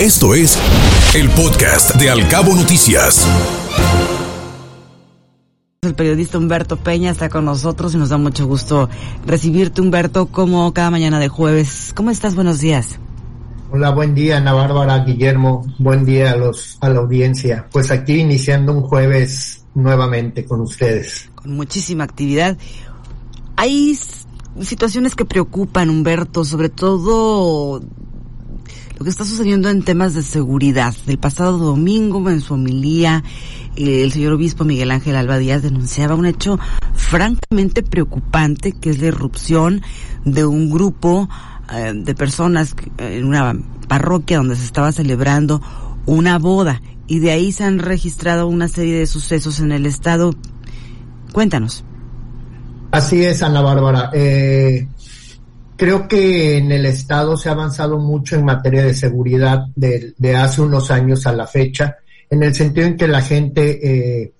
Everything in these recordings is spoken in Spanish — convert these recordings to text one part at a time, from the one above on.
Esto es el podcast de Alcabo Noticias. El periodista Humberto Peña está con nosotros y nos da mucho gusto recibirte, Humberto, como cada mañana de jueves. ¿Cómo estás? Buenos días. Hola, buen día, Ana Bárbara, Guillermo. Buen día a los a la audiencia. Pues aquí iniciando un jueves nuevamente con ustedes. Con muchísima actividad. Hay situaciones que preocupan, Humberto, sobre todo lo que está sucediendo en temas de seguridad. El pasado domingo, en su homilía, el señor obispo Miguel Ángel Alba Díaz denunciaba un hecho francamente preocupante, que es la irrupción de un grupo eh, de personas en una parroquia donde se estaba celebrando una boda y de ahí se han registrado una serie de sucesos en el estado. Cuéntanos. Así es, Ana Bárbara. Eh, creo que en el Estado se ha avanzado mucho en materia de seguridad de, hace unos años a la fecha, en el sentido en que la gente eh,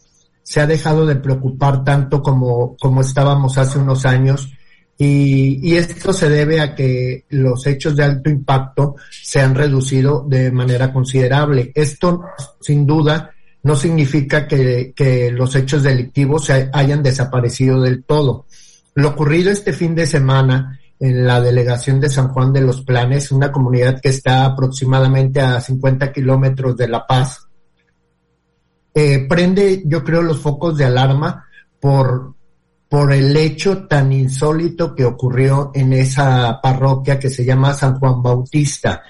se ha dejado de preocupar tanto como, como estábamos hace unos años. Y, esto se debe a que los hechos de alto impacto se han reducido de manera considerable. Esto, sin duda, no significa que, que los hechos delictivos se hayan desaparecido del todo. Lo ocurrido este fin de semana en la delegación de San Juan de los Planes, una comunidad que está aproximadamente a 50 kilómetros de La Paz. Eh, prende, yo creo, los focos de alarma por, por el hecho tan insólito que ocurrió en esa parroquia que se llama San Juan Bautista.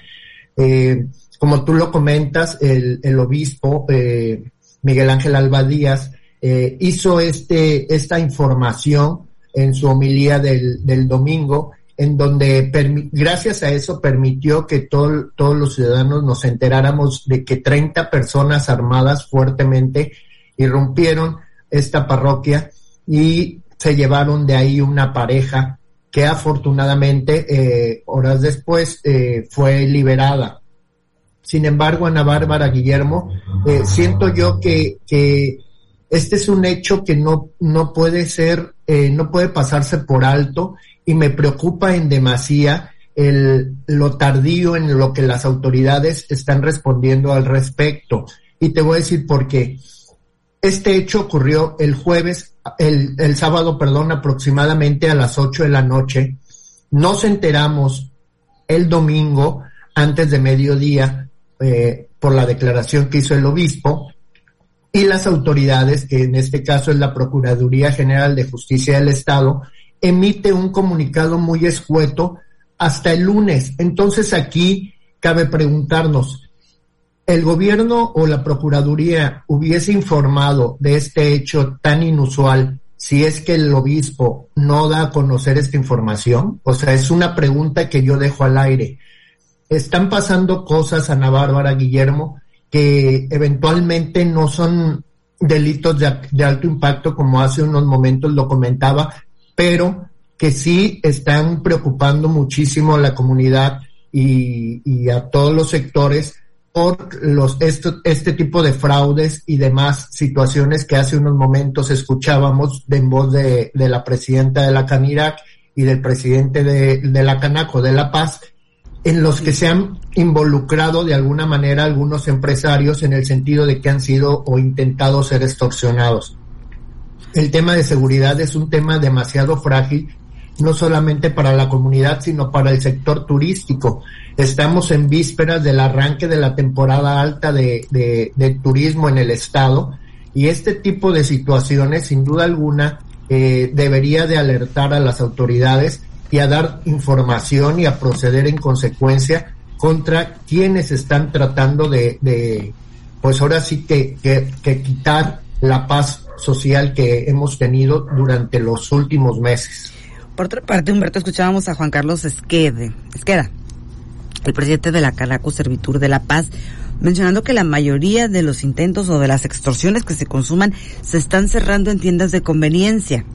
Eh, como tú lo comentas, el, obispo eh, Miguel Ángel Alba Díaz hizo este, esta información en su homilía del, del domingo en donde gracias a eso permitió que todos los ciudadanos nos enteráramos de que 30 personas armadas fuertemente irrumpieron esta parroquia y se llevaron de ahí una pareja que afortunadamente eh, horas después eh, fue liberada. Sin embargo, Ana Bárbara Guillermo, eh, siento yo que, que este es un hecho que no, no puede ser, no puede pasarse por alto y me preocupa en demasía el, lo tardío en lo que las autoridades están respondiendo al respecto. Y te voy a decir por qué. Este hecho ocurrió el jueves, el, el sábado, perdón, aproximadamente a las 8 de la noche. Nos enteramos el domingo antes de mediodía eh, por la declaración que hizo el obispo y las autoridades, que en este caso es la Procuraduría General de Justicia del Estado, emite un comunicado muy escueto hasta el lunes. Entonces aquí cabe preguntarnos, ¿el gobierno o la Procuraduría hubiese informado de este hecho tan inusual si es que el obispo no da a conocer esta información? O sea, es una pregunta que yo dejo al aire. Están pasando cosas, Ana Bárbara, Guillermo, que eventualmente no son delitos de, de, alto impacto, como hace unos momentos lo comentaba, pero que sí están preocupando muchísimo a la comunidad y, a todos los sectores por los este tipo de fraudes y demás situaciones que hace unos momentos escuchábamos de en voz de, la presidenta de la CANIRAC y del presidente de, de la Canaco de La Paz, en los que se han involucrado de alguna manera algunos empresarios en el sentido de que han sido o intentado ser extorsionados el tema de seguridad es un tema demasiado frágil, no solamente para la comunidad, sino para el sector turístico. Estamos en vísperas del arranque de la temporada alta de, turismo en el estado y este tipo de situaciones, sin duda alguna, eh, debería de alertar a las autoridades y a dar información y a proceder en consecuencia contra quienes están tratando de, pues ahora sí que, que quitar la paz social que hemos tenido durante los últimos meses. Por otra parte, Humberto, escuchábamos a Juan Carlos Esquede, Esqueda, el presidente de la Canaco Servitur de la Paz, mencionando que la mayoría de los intentos o de las extorsiones que se consuman se están cerrando en tiendas de conveniencia.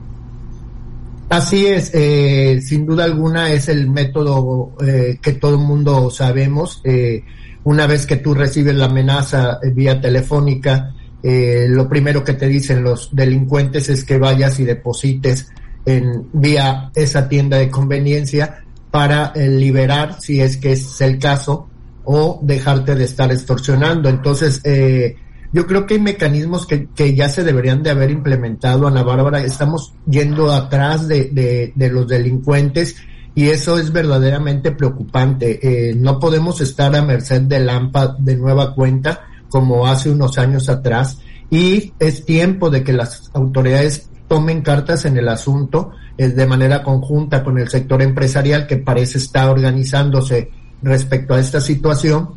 Así es, eh, sin duda alguna es el método eh, que todo el mundo sabemos. Eh, una vez que tú recibes la amenaza vía telefónica, eh, lo primero que te dicen los delincuentes es que vayas y deposites en vía esa tienda de conveniencia para eh, liberar, si es que es el caso, o dejarte de estar extorsionando. Entonces, eh, yo creo que hay mecanismos que, que, ya se deberían de haber implementado, Ana Bárbara. Estamos yendo atrás de, de, los delincuentes y eso es verdaderamente preocupante. Eh, no podemos estar a merced de Lampa de nueva cuenta como hace unos años atrás y es tiempo de que las autoridades tomen cartas en el asunto eh, de manera conjunta con el sector empresarial que parece estar organizándose respecto a esta situación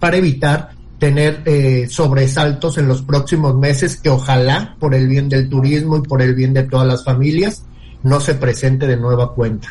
para evitar tener eh, sobresaltos en los próximos meses que ojalá por el bien del turismo y por el bien de todas las familias no se presente de nueva cuenta.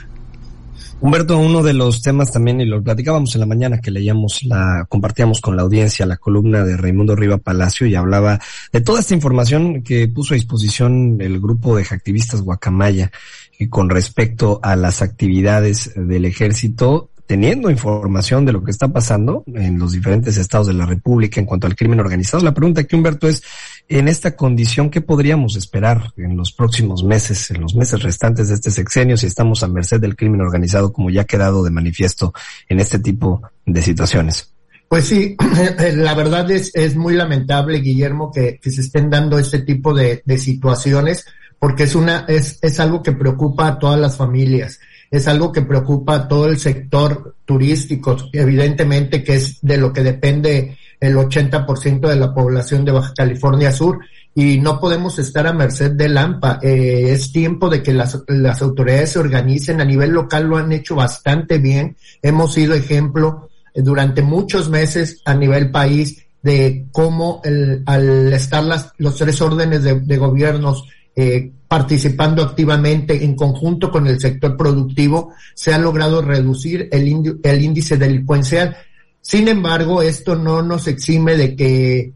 Humberto, uno de los temas también, y lo platicábamos en la mañana que leíamos, la compartíamos con la audiencia, la columna de Raimundo Riva Palacio y hablaba de toda esta información que puso a disposición el grupo de activistas Guacamaya y con respecto a las actividades del ejército teniendo información de lo que está pasando en los diferentes estados de la República en cuanto al crimen organizado. La pregunta aquí, Humberto, es, en esta condición, ¿qué podríamos esperar en los próximos meses, en los meses restantes de este sexenio, si estamos a merced del crimen organizado, como ya ha quedado de manifiesto en este tipo de situaciones? Pues sí, la verdad es, es muy lamentable, Guillermo, que, que se estén dando este tipo de, de situaciones, porque es una, es, es algo que preocupa a todas las familias es algo que preocupa a todo el sector turístico, evidentemente que es de lo que depende el 80% de la población de Baja California Sur y no podemos estar a merced de Lampa. Eh, es tiempo de que las, las autoridades se organicen. A nivel local lo han hecho bastante bien. Hemos sido ejemplo eh, durante muchos meses a nivel país de cómo el, al estar las, los tres órdenes de, de gobiernos eh, participando activamente en conjunto con el sector productivo, se ha logrado reducir el, el índice delincuencial. Sin embargo, esto no nos exime de que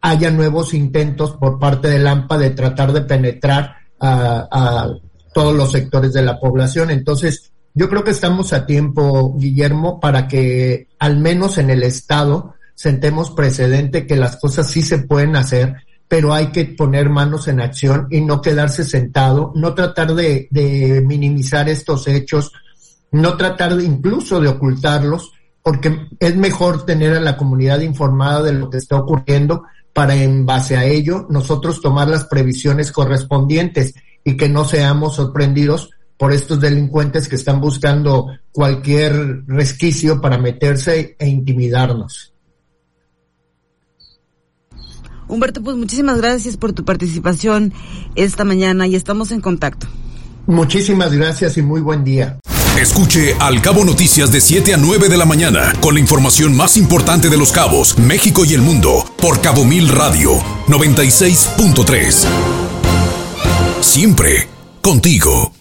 haya nuevos intentos por parte del AMPA de tratar de penetrar a, a todos los sectores de la población. Entonces, yo creo que estamos a tiempo, Guillermo, para que al menos en el Estado sentemos precedente que las cosas sí se pueden hacer pero hay que poner manos en acción y no quedarse sentado, no tratar de, minimizar estos hechos, no tratar incluso de ocultarlos, porque es mejor tener a la comunidad informada de lo que está ocurriendo para en base a ello nosotros tomar las previsiones correspondientes y que no seamos sorprendidos por estos delincuentes que están buscando cualquier resquicio para meterse e intimidarnos. Humberto, pues muchísimas gracias por tu participación esta mañana y estamos en contacto. Muchísimas gracias y muy buen día. Escuche Al Cabo Noticias de 7 a 9 de la mañana con la información más importante de los cabos, México y el mundo por Cabo Mil Radio 96.3. Siempre contigo.